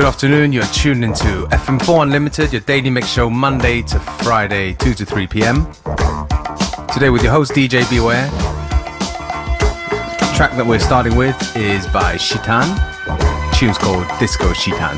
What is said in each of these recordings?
Good afternoon. You're tuned into FM4 Unlimited, your daily mix show, Monday to Friday, 2 to 3 p.m. Today with your host DJ Beware. The track that we're starting with is by Shitan. The tune's called Disco Shitan.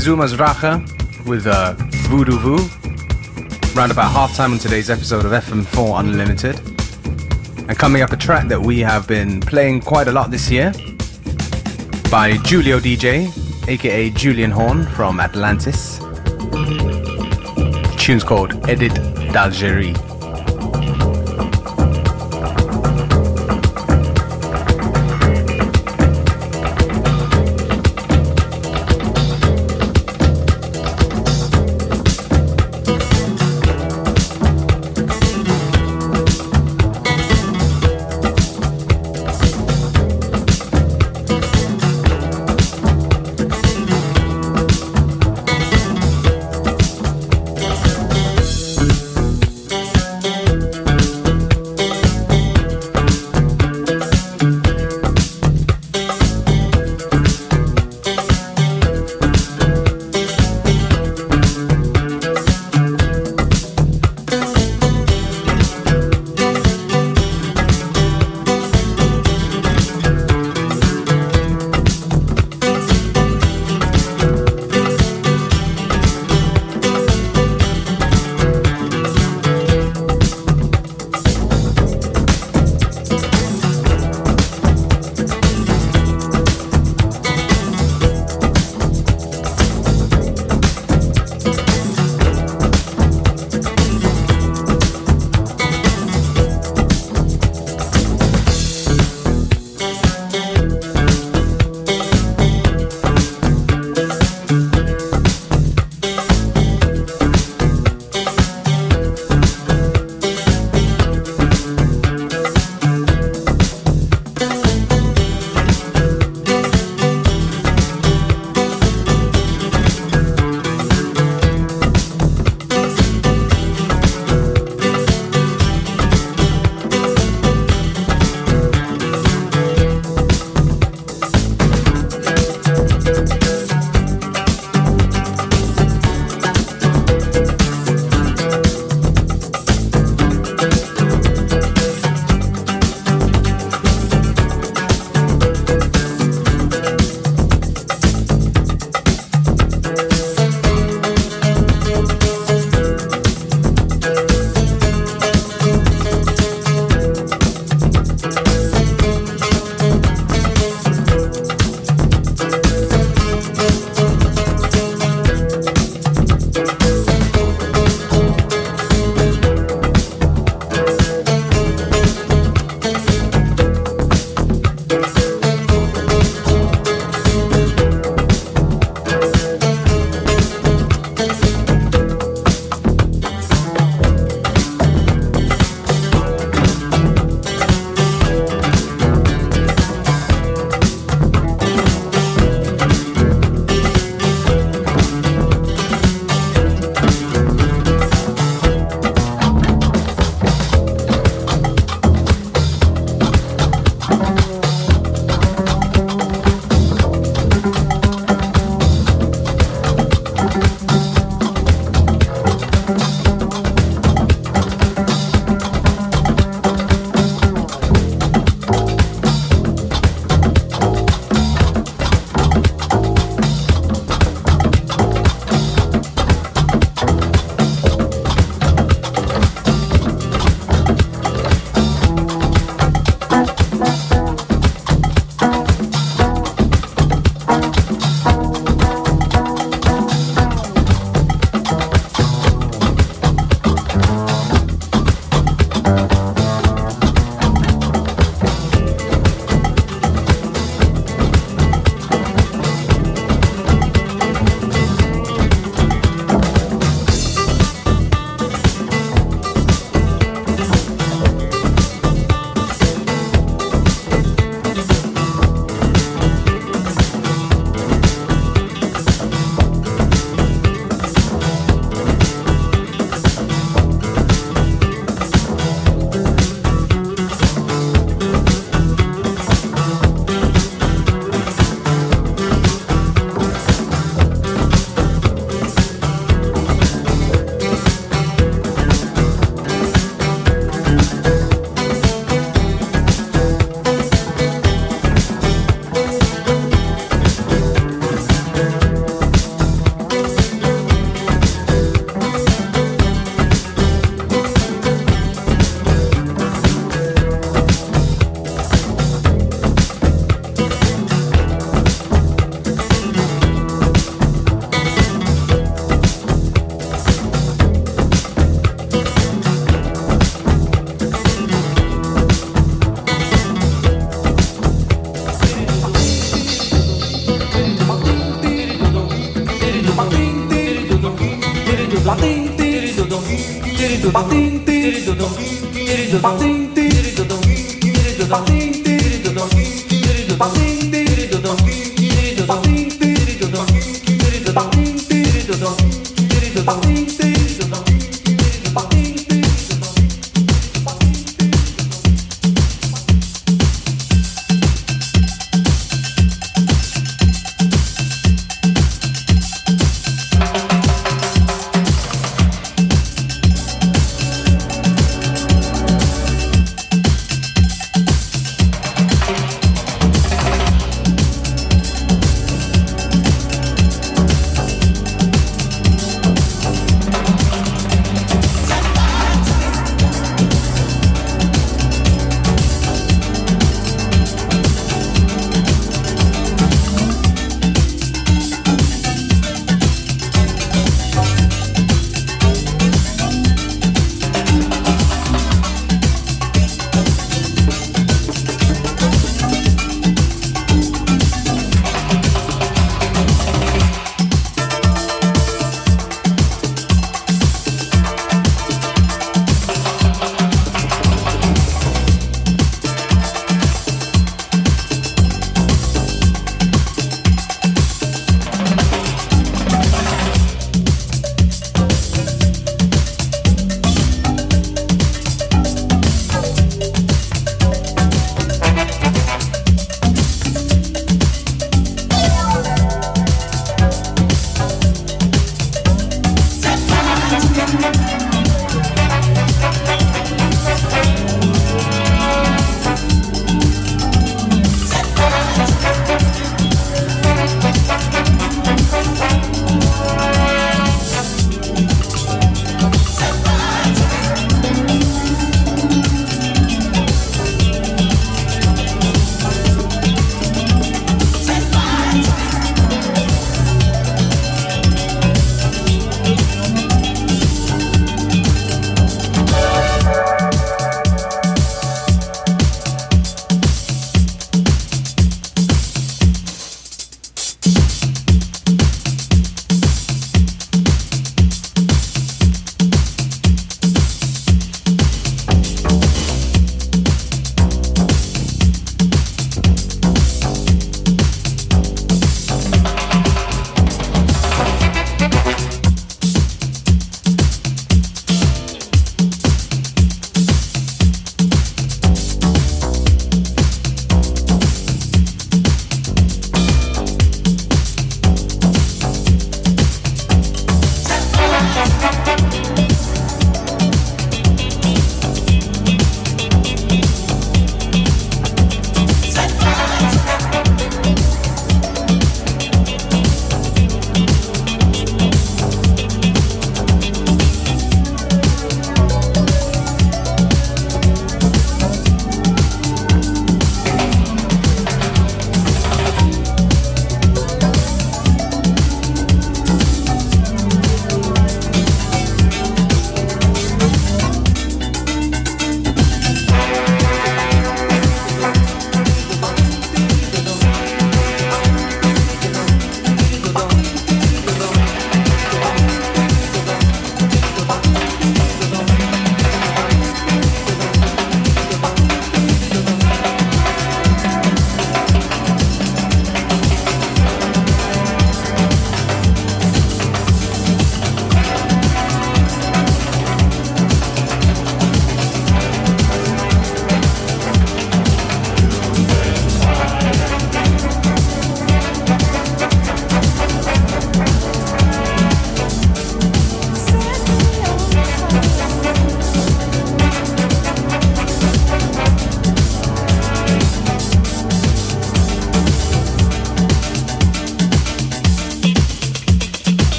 Montezuma's Racha with uh, Voodoo Voo. Round about halftime on today's episode of FM4 Unlimited. And coming up, a track that we have been playing quite a lot this year by Julio DJ, aka Julian Horn from Atlantis. The tune's called Edit d'Algérie.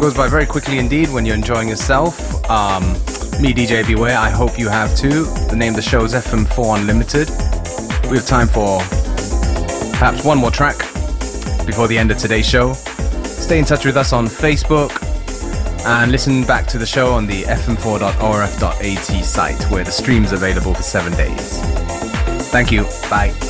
Goes by very quickly indeed when you're enjoying yourself. Um, me, DJ Beware, I hope you have too. The name of the show is FM4 Unlimited. We have time for perhaps one more track before the end of today's show. Stay in touch with us on Facebook and listen back to the show on the fm4.orf.at site where the stream's available for seven days. Thank you. Bye.